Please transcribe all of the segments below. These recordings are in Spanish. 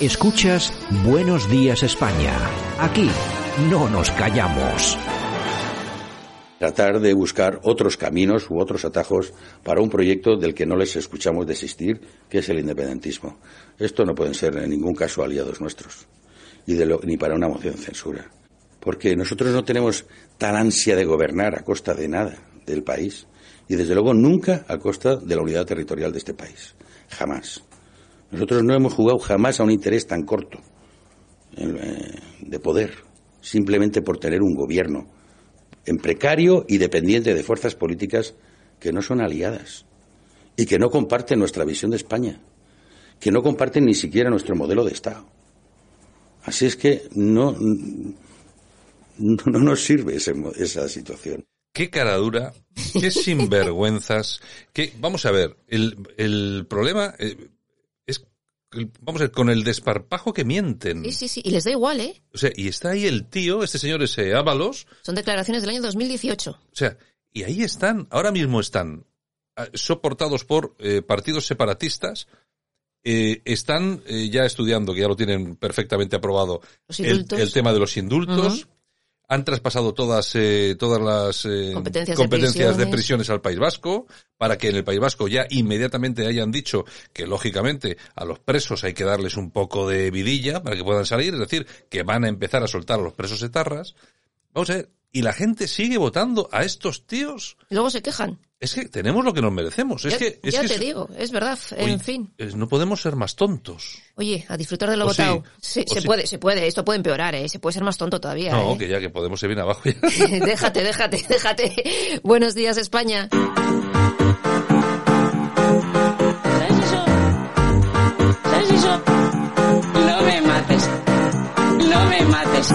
Escuchas Buenos Días España. Aquí no nos callamos. Tratar de buscar otros caminos u otros atajos para un proyecto del que no les escuchamos desistir, que es el independentismo. Esto no pueden ser en ningún caso aliados nuestros, ni para una moción de censura. Porque nosotros no tenemos tal ansia de gobernar a costa de nada del país, y desde luego nunca a costa de la unidad territorial de este país. Jamás. Nosotros no hemos jugado jamás a un interés tan corto eh, de poder, simplemente por tener un gobierno en precario y dependiente de fuerzas políticas que no son aliadas y que no comparten nuestra visión de España, que no comparten ni siquiera nuestro modelo de Estado. Así es que no, no, no nos sirve ese, esa situación. Qué cara dura, qué sinvergüenzas, qué, vamos a ver, el, el problema, eh, vamos a ver, con el desparpajo que mienten. Sí, sí, sí, y les da igual, ¿eh? O sea, y está ahí el tío, este señor ese Ábalos. Son declaraciones del año 2018. O sea, y ahí están, ahora mismo están ah, soportados por eh, partidos separatistas, eh, están eh, ya estudiando, que ya lo tienen perfectamente aprobado, el, el, tema de los indultos. Uh -huh han traspasado todas eh, todas las eh, competencias, competencias de, prisiones. de, prisiones. al País Vasco para que en el País Vasco ya inmediatamente hayan dicho que lógicamente a los presos hay que darles un poco de vidilla para que puedan salir, es decir, que van a empezar a soltar a los presos etarras. Vamos a ver, y la gente sigue votando a estos tíos. Y luego se quejan. Es que tenemos lo que nos merecemos. Es ya, que, es ya que te es, digo, es verdad. oye, en fin. Es, no podemos ser más tontos. Oye, a disfrutar de lo O votado. sí, Sí, se sí. puede, se puede. Esto puede empeorar, ¿eh? Se puede ser más tonto todavía. No, ¿eh? que ya que podemos ir bien abajo ya. déjate, déjate, déjate. Buenos días, España. ¿Sabes eso? ¿Sabes eso? No me mates. No me mates.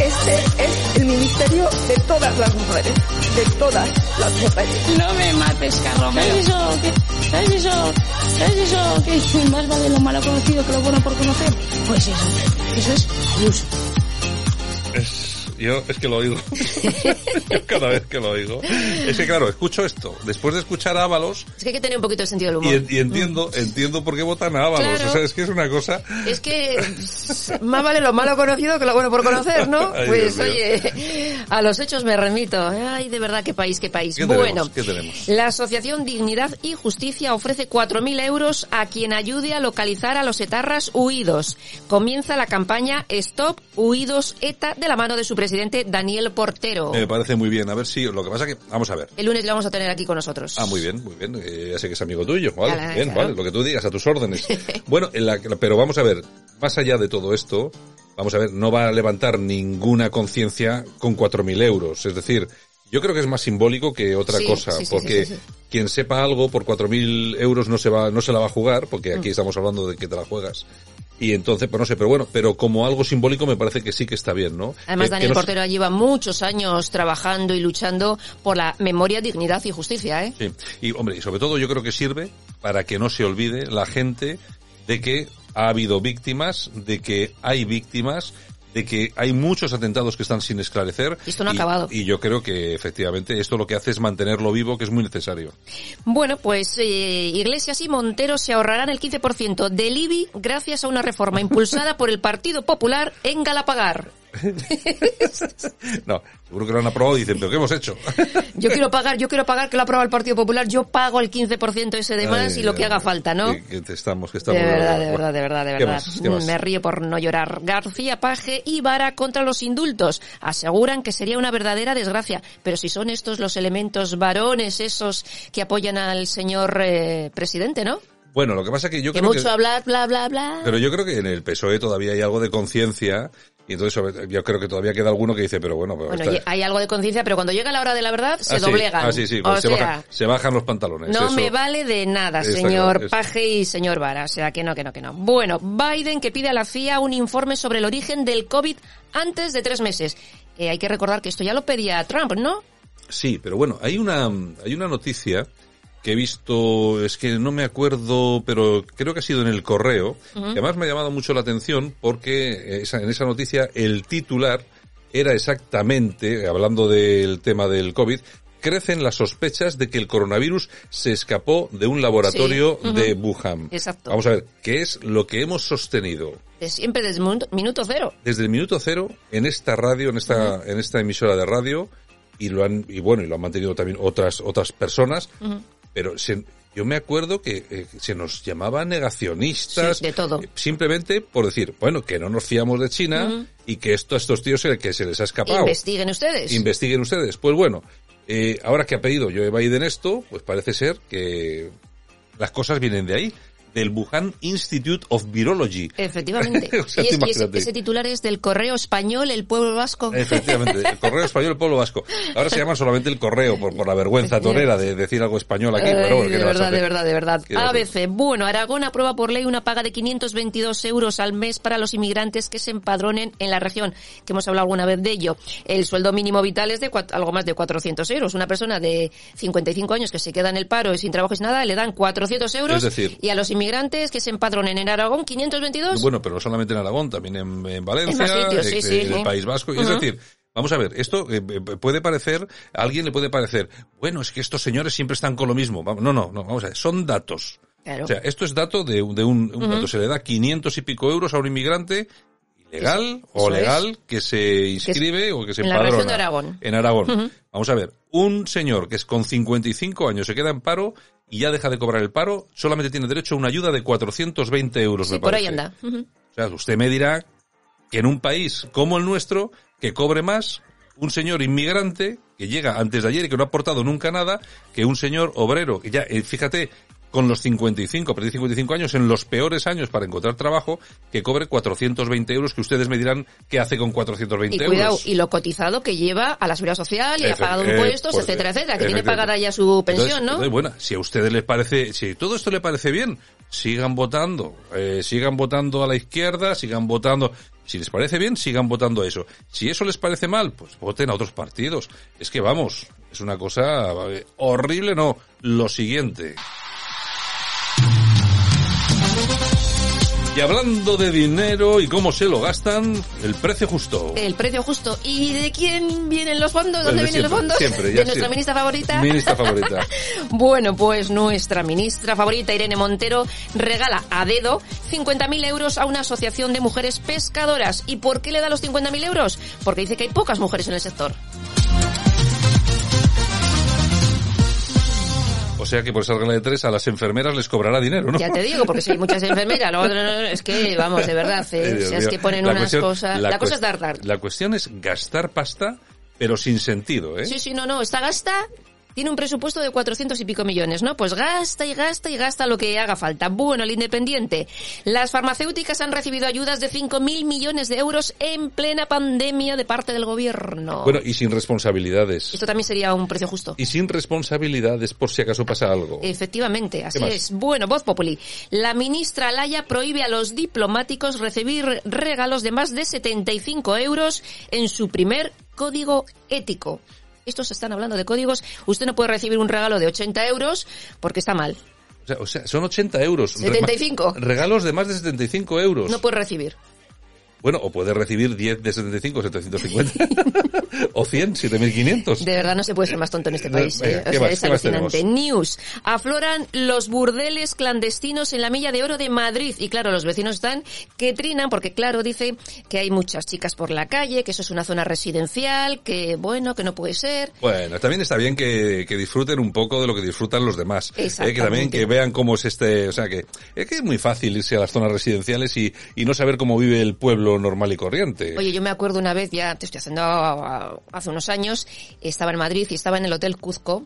Este es el ministerio de todas las mujeres. De todas las mujeres. No me mates, Carromero. ¿Sabes eso? ¿Qué- ¿Sabes eso? ¿Sabes eso? Que es más vale lo malo conocido que lo bueno por conocer. Pues eso. Eso es iluso. Es, yo es que lo oigo. Cada vez que lo oigo. Es que claro, escucho esto. Después de escuchar a Ábalos, Es que hay que tener un poquito de sentido del humor. y entiendo, entiendo por qué votan a Ábalos. Claro. O sea, es que es una cosa. Es que más vale lo malo conocido que lo bueno por conocer, ¿no? Ay, pues oye, a los hechos me remito. Ay, de verdad, qué país, qué país. ¿Qué bueno, tenemos? ¿Qué tenemos? la Asociación Dignidad y Justicia ofrece 4.000 euros a quien ayude a localizar a los etarras huidos. Comienza la campaña Stop Huidos ETA de la mano de su presidente Daniel Portero. Me parece muy bien. A ver si, lo que pasa que, vamos a ver. El lunes lo vamos a tener aquí con nosotros. Ah, muy bien, muy bien. Eh, ya sé que es amigo tuyo. Vale, Claro, bien, claro. vale. Lo que tú digas, a tus órdenes. bueno, en la- pero vamos a ver, más allá de todo esto, vamos a ver, no va a levantar ninguna conciencia con 4.000 euros. Es decir, yo creo que es más simbólico que otra Sí, cosa, sí, sí, porque quien sepa algo por 4.000 euros no se va, no se la va a jugar, porque Mm. aquí estamos hablando de que te la juegas. Y entonces, pues no sé, pero bueno, pero como algo simbólico me parece que sí que está bien, ¿no? Además, Que- que Daniel no se- Portero lleva muchos años trabajando y luchando por la memoria, dignidad y justicia, ¿eh? Sí, y hombre, y sobre todo yo creo que sirve para que no se olvide la gente de que ha habido víctimas, de que hay víctimas, de que hay muchos atentados que están sin esclarecer. Y esto no ha acabado. Y yo creo que efectivamente esto lo que hace es mantenerlo vivo, que es muy necesario. Bueno, pues eh, Iglesias y Montero se ahorrarán el 15% del IBI gracias a una reforma impulsada por el Partido Popular en Galapagar. no, seguro que lo han aprobado y dicen, pero ¿qué hemos hecho? yo quiero pagar, yo quiero pagar que lo ha aprobado el Partido Popular, yo pago el 15% ese de más y lo que haga falta, ¿no? Que, estamos, que estamos. De verdad, de verdad, de verdad, de verdad. Me río por no llorar. García Paje y Vara contra los indultos. Aseguran que sería una verdadera desgracia. Pero si son estos los elementos varones, esos que apoyan al señor eh, presidente, ¿no? Bueno, lo que pasa es que yo que creo mucho hablar, bla, bla, bla. Pero yo creo que en el PSOE todavía hay algo de conciencia y entonces yo creo que todavía queda alguno que dice, pero bueno... Pero bueno, hay algo de conciencia, pero cuando llega la hora de la verdad se ah, doblegan. Ah, sí, sí, pues se, bajan, se, bajan, los pantalones. No me vale de nada, señor Paje y señor Vara. O sea, que no, que no, que no. Bueno, Biden que pide a la CIA un informe sobre el origen del COVID antes de tres meses. Eh, hay que recordar que esto ya lo pedía Trump, ¿no? Sí, pero bueno, hay una, hay una noticia que he visto, es que no me acuerdo, pero creo que ha sido en el correo, además me ha llamado mucho la atención porque en esa noticia el titular era exactamente, hablando del tema del COVID, crecen las sospechas de que el coronavirus se escapó de un laboratorio de Wuhan. Exacto. Vamos a ver, ¿qué es lo que hemos sostenido? siempre desde el minuto cero. Desde el minuto cero, en esta radio, en esta, en esta emisora de radio, y lo han, y bueno, y lo han mantenido también otras, otras personas, pero yo me acuerdo que eh, se nos llamaba negacionistas. de todo. Eh, simplemente por decir, bueno, que no nos fiamos de China y que esto a estos tíos se, que se les ha escapado. Investiguen ustedes. Investiguen ustedes. Pues bueno, eh, ahora que ha pedido Joe Biden esto, pues parece ser que las cosas vienen de ahí del Wuhan Institute of Virology. Efectivamente. y, ese, titular es del Correo Español, el pueblo vasco. Efectivamente, el Correo Español, el pueblo vasco. Ahora se llama solamente el Correo por, por la vergüenza torera de decir algo español aquí. pero de verdad, de verdad, de verdad. ABC. Bueno, Aragón aprueba por ley una paga de 522 euros al mes para los inmigrantes que se empadronen en la región, que hemos hablado alguna vez de ello. El sueldo mínimo vital es de algo más de 400 euros. Una persona de 55 años que se queda en el paro y sin trabajo y sin nada, le dan 400 euros. Es decir, y a los inmigrantes inmigrantes que se empadronen en Aragón, 522. Bueno, pero no solamente en Aragón, también en, Valencia, en, el País Vasco. Es decir, Vamos a ver, esto eh, eh, puede parecer, a alguien le puede parecer, bueno, es que estos señores siempre están con lo mismo. No, no, no, vamos a ver, son datos. O sea, esto es dato de, de un, dato. Se le da 500 y pico euros a un inmigrante legal o legal que se inscribe o que se empadrona. En la región de Aragón. En Aragón. Vamos a ver, un señor que es con 55 años se queda en paro y ya deja de cobrar el paro, solamente tiene derecho a una ayuda de 420 euros. Sí, por ahí anda. O sea, usted me dirá que en un país como el nuestro, que cobre más un señor inmigrante que llega antes de ayer y que no ha aportado nunca nada, que un señor obrero, que ya, eh, fíjate, con los 55, perdí 55 años, en los peores años para encontrar trabajo, que cobre 420 euros, que ustedes me dirán qué hace con 420 y cuidado, Y lo cotizado que lleva a la seguridad social y ha pagado impuestos, etcétera, etcétera, que tiene pagada ya su pensión, ¿no? bueno, si a ustedes les parece, si todo esto le parece bien, sigan votando, eh, sigan votando a la izquierda, sigan votando, si les parece bien, sigan votando eso. Si eso les parece mal, pues voten a otros partidos. Es que vamos, es una cosa eh, horrible, no. Lo siguiente. Y hablando de dinero y cómo se lo gastan, el precio justo. El precio justo. ¿Y de quién vienen los fondos? ¿Dónde vienen los fondos? Siempre, ¿De nuestra ministra favorita? Ministra favorita. bueno, pues nuestra ministra favorita, Irene Montero, regala a dedo 50.000 euros a una asociación de mujeres pescadoras. ¿Y por qué le da los 50.000 euros? Porque dice que hay pocas mujeres en el sector. O sea que por esa regla de tres a las enfermeras les cobrará dinero, ¿no? Ya te digo, porque si hay muchas enfermeras, es que, vamos, de verdad, eh, es que ponen unas cosas... La, cosa es dar, dar. La cuestión es gastar pasta, pero sin sentido, ¿eh? Sí, sí, no, no, está gasta tiene un presupuesto de 400 y pico millones, ¿no? Pues gasta y gasta y gasta lo que haga falta. Bueno, el Independiente. Las farmacéuticas han recibido ayudas de 5.000 millones de euros en plena pandemia de parte del gobierno. Bueno, y sin responsabilidades. Esto también sería un precio justo. Y sin responsabilidades por si acaso pasa algo. Efectivamente, así es. Bueno, Voz Populi. La ministra Laya prohíbe a los diplomáticos recibir regalos de más de 75 euros en su primer código ético estos están hablando de códigos, usted no puede recibir un regalo de 80 euros porque está mal. O sea, son 80 euros. 75. Regalos de más de 75 euros. No puede recibir. Bueno, o puede recibir 10 de 75, 750. o 100, 7500. De verdad no se puede ser más tonto en este país. ¿eh? O sea, es alucinante. News. Afloran los burdeles clandestinos en la milla de oro de Madrid. Y claro, los vecinos están que trinan porque claro, dice que hay muchas chicas por la calle, que eso es una zona residencial, que bueno, que no puede ser. Bueno, también está bien que, que disfruten un poco de lo que disfrutan los demás. ¿eh? Que también que vean cómo es este, o sea que es que es muy fácil irse a las zonas residenciales y, y no saber cómo vive el pueblo normal y corriente. Oye, yo me acuerdo una vez, ya te estoy haciendo hace unos años, estaba en Madrid y estaba en el Hotel Cuzco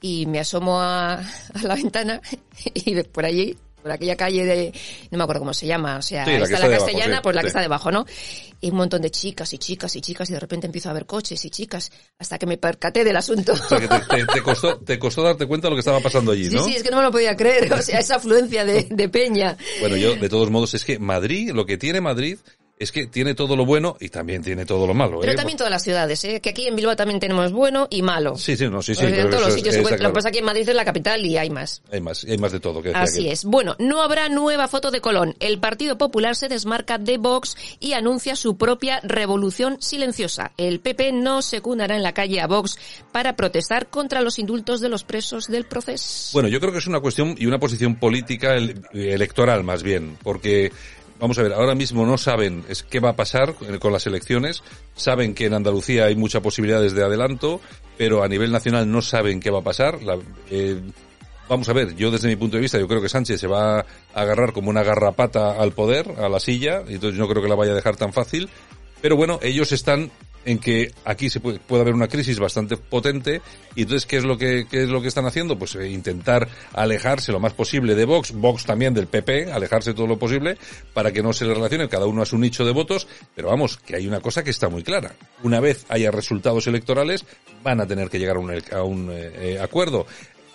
y me asomo a, a la ventana y por allí por aquella calle de, no me acuerdo cómo se llama, o sea, está la castellana, pues la que está debajo, ¿no? Y un montón de chicas y chicas y chicas y de repente empiezo a ver coches y chicas hasta que me percaté del asunto. O sea, que te, costó, te costó darte cuenta de lo que estaba pasando allí, ¿no? Sí, sí, es que no me lo podía creer, o sea, esa afluencia de, de peña. Bueno, yo, de todos modos, es que Madrid, lo que tiene Madrid es que tiene todo lo bueno y también tiene todo lo malo. Pero ¿eh? también todas las ciudades, ¿eh? que aquí en Bilbao también tenemos bueno y malo. Sí, sí, no, sí, sí. en todos los sitios Lo que pasa aquí en Madrid es la capital y hay más. Hay más, hay más de todo. Que Así es. Bueno, no habrá nueva foto de Colón. El Partido Popular se desmarca de Vox y anuncia su propia revolución silenciosa. El PP no secundará en la calle a Vox para protestar contra los indultos de los presos del proceso. Bueno, yo creo que es una cuestión y una posición política electoral más bien, porque vamos a ver, ahora mismo no saben es qué va a pasar con las elecciones, saben que en Andalucía hay muchas posibilidades de adelanto, pero a nivel nacional no saben qué va a pasar. Eh, vamos a ver, yo desde mi punto de vista, yo creo que Sánchez se va a agarrar como una garrapata al poder, a la silla, y entonces no creo que la vaya a dejar tan fácil. Pero bueno, ellos están en que aquí se puede, puede, haber una crisis bastante potente y entonces qué es lo que qué es lo que están haciendo pues eh, intentar alejarse lo más posible de Vox Vox también del PP alejarse todo lo posible para que no se le relacione cada uno a su nicho de votos pero vamos que hay una cosa que está muy clara. Una vez haya resultados electorales van a tener que llegar a un, a un eh, eh acuerdo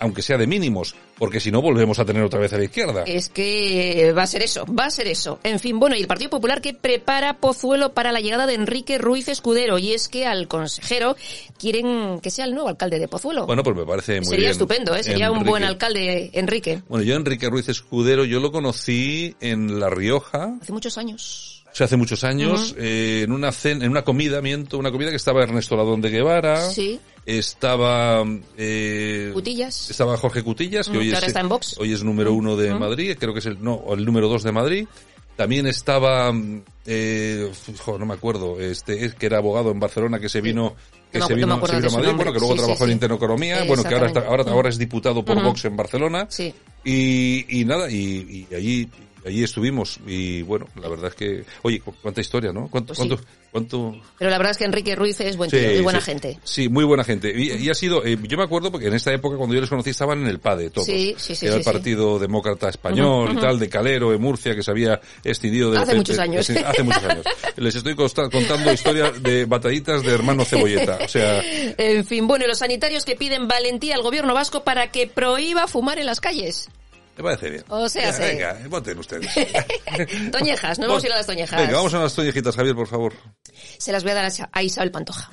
aunque sea de mínimos, porque si no volvemos a tener otra vez a la izquierda. Es que va a ser eso, va a ser eso. En fin, bueno, y el Partido Popular que prepara Pozuelo para la llegada de Enrique Ruiz Escudero, y es que al consejero quieren que sea el nuevo alcalde de Pozuelo. Bueno, pues me parece muy Sería estupendo, ¿eh? Sería un buen alcalde, Enrique. Bueno, yo Enrique Ruiz Escudero, yo lo conocí en La Rioja. Hace muchos años. O sea, hace muchos años, eh, en una cena, en una comida, miento, una comida que estaba Ernesto Ladón de Guevara. Sí. estaba eh, Cutillas. estaba Jorge Cutillas que, hoy, es, está en hoy es número uno de Madrid creo que es el no el número dos de Madrid. También estaba eh, no me acuerdo este que era abogado en Barcelona que se vino que se, vino, se vino a Madrid bueno que luego trabajó en Intereconomía bueno que ahora ahora ahora es diputado por Vox en Barcelona sí. y, y nada y, y allí allí estuvimos y bueno, la verdad es que, oye, cuánta historia, ¿no? ¿Cuánto, pues cuánto, Pero la verdad es que Enrique Ruiz es buen tío, buena gente. Sí, muy buena gente. Y, ha sido, eh, yo me acuerdo porque en esta época cuando yo les conocí estaban en el PADE todos. Sí, sí, sí. Era el Partido Demócrata Español y tal, de Calero, de Murcia, que se había extendido de... Hace muchos años. hace muchos años. Les estoy contando historias de batallitas de hermano cebolleta, o sea... En fin, bueno, y los sanitarios que piden valentía al gobierno vasco para que prohíba fumar en las calles. Me parece bien. O sea, sí. Venga, voten ustedes. toñejas, no vamos a ir a las toñejas. Venga, vamos a las toñejitas, Javier, por favor. Se las voy a dar a Isabel Pantoja.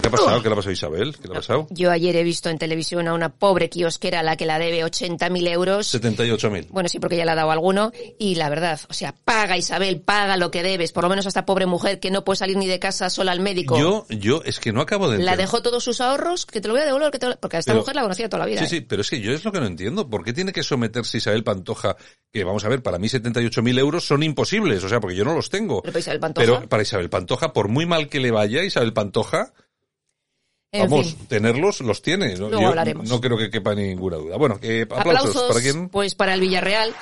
¿Qué ha pasado? ¿Qué le ha pasado a Isabel? ¿Qué le ha pasado? Yo ayer he visto en televisión a una pobre kiosquera a la que la debe 80.000 euros. 78.000. Bueno, sí, porque ya le ha dado alguno. Y la verdad, o sea, paga Isabel, paga lo que debes. Por lo menos a esta pobre mujer que no puede salir ni de casa sola al médico. Yo, yo, es que no acabo de. La dejó todos sus ahorros, que te lo voy a devolver, que te porque a esta mujer la conocía toda la vida. Sí, sí, ¿eh? pero es que yo es lo que no entiendo. ¿Por qué tiene que someterse Isabel Pantoja? Que vamos a ver, para mí 78.000 euros son imposibles. O sea, porque yo no los tengo. Pero para Isabel Pantoja. Pero para Isabel Pantoja, por muy mal que le vaya, Isabel Pantoja, Vamos, tenerlos los tiene. ¿no? Luego hablaremos. No creo que quepa ninguna duda. Bueno, eh, aplausos, ¿para quién? Pues para el Villarreal.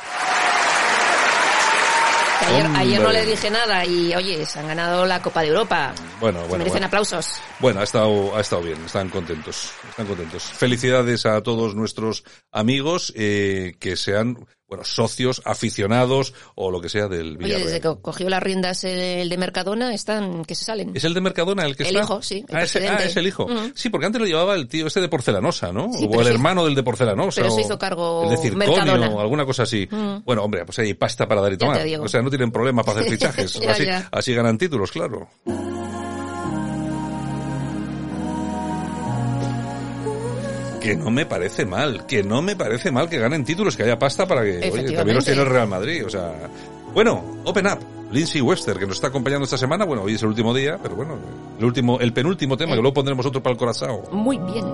Ayer, no le dije nada y oye, se han ganado la Copa de Europa. Bueno, bueno. merecen aplausos. Bueno, ha estado, ha estado bien, están contentos, están contentos. Felicidades a todos nuestros amigos eh, que sean bueno, socios, aficionados o lo que sea del Villarreal. Oye, desde que cogió las riendas el de Mercadona, están que se salen. ¿Es el de Mercadona el que está? El hijo, sí. ah, es el hijo. Sí, porque antes lo llevaba el tío este de Porcelanosa, ¿no? o el hermano del de Porcelanosa. Pero se hizo cargo El de Circonio o alguna cosa así. Bueno, hombre, pues hay pasta para dar y tomar. O sea, no tienen problema para hacer fichajes. así, así ganan títulos, claro. Que no me parece mal, que no me parece mal que ganen títulos, que haya pasta para que, oye, también los tiene el Real Madrid, o sea, Bueno, Open Up. Lindsay Wester, que nos está acompañando esta semana. Bueno, hoy es el último día, pero bueno, el último, el penúltimo tema, que luego pondremos otro para el corazón. Muy bien.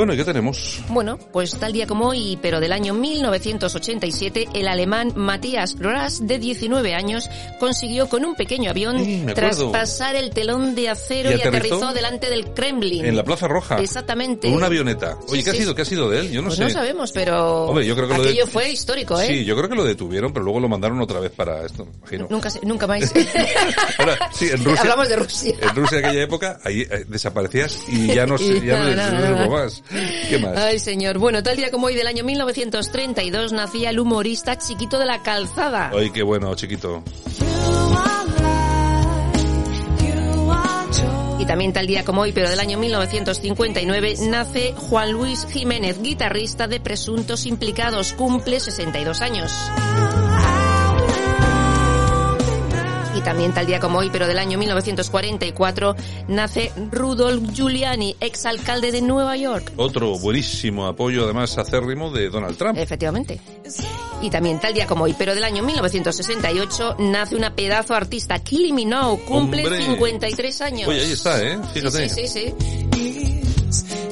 Bueno, ¿y qué tenemos? Bueno, pues tal día como hoy, pero del año 1987, el alemán Matthias Ras, de 19 años, consiguió con un pequeño avión traspasar el telón de acero y, aterrizó? delante del Kremlin. En la Plaza Roja. Exactamente. Con una avioneta. Oye, ¿qué ha sido? ¿Qué ha sido de él? Yo no pues sé. No sabemos, pero Hombre, yo creo que aquello fue histórico, ¿eh? Sí, yo creo que lo detuvieron, pero luego lo mandaron otra vez para esto, imagino. Nunca, nunca más. Ahora, sí, en Rusia. Hablamos de Rusia. En Rusia aquella época, ahí eh, desaparecías y ya no sé, ya no, no, más. ¿Qué más? Ay, señor. Bueno, tal día como hoy del año 1932 nacía el humorista Chiquito de la Calzada. Ay, qué bueno, Chiquito. Y también tal día como hoy, pero del año 1959, nace Juan Luis Jiménez, guitarrista de Presuntos Implicados. Cumple 62 años. Y también tal día como hoy, pero del año 1944, nace Rudolf Giuliani, exalcalde de Nueva York. Otro buenísimo apoyo, además acérrimo, de Donald Trump. Efectivamente. Y también tal día como hoy, pero del año 1968, nace una pedazo artista, Kylie Minogue, cumple 53 años. Oye, ahí está, ¿eh? Fíjate. Sí, sí, sí.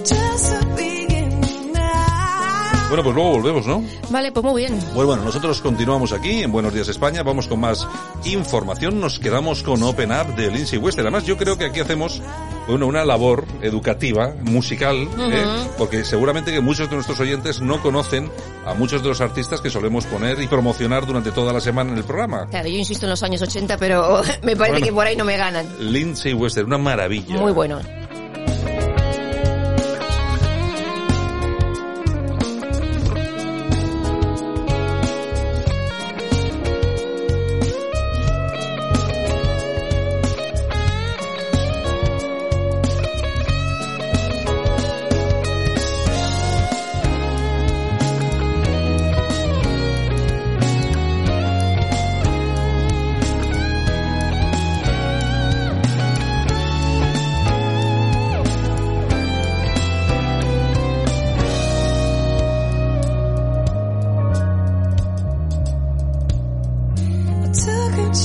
Bueno, pues luego volvemos, ¿no? Vale, pues muy bien. Pues bueno, nosotros continuamos aquí en Buenos Días España, vamos con más información, nos quedamos con Open Up de Lindsay Wester. Además, yo creo que aquí hacemos bueno, una labor educativa, musical, ¿eh? porque seguramente que muchos de nuestros oyentes no conocen a muchos de los artistas que solemos poner y promocionar durante toda la semana en el programa. Claro, yo insisto en los años 80, pero me parece que por ahí no me ganan. Lindsay Wester, una maravilla. Muy bueno.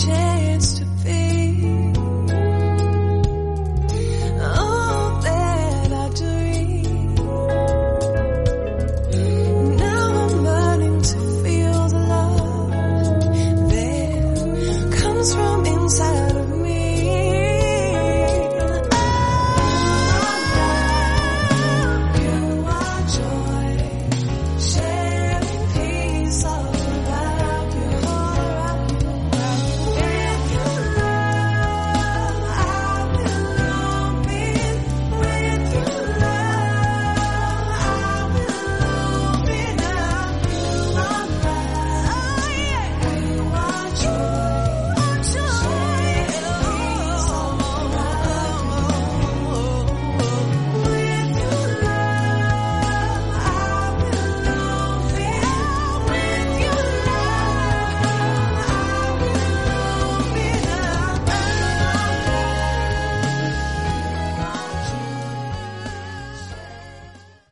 change.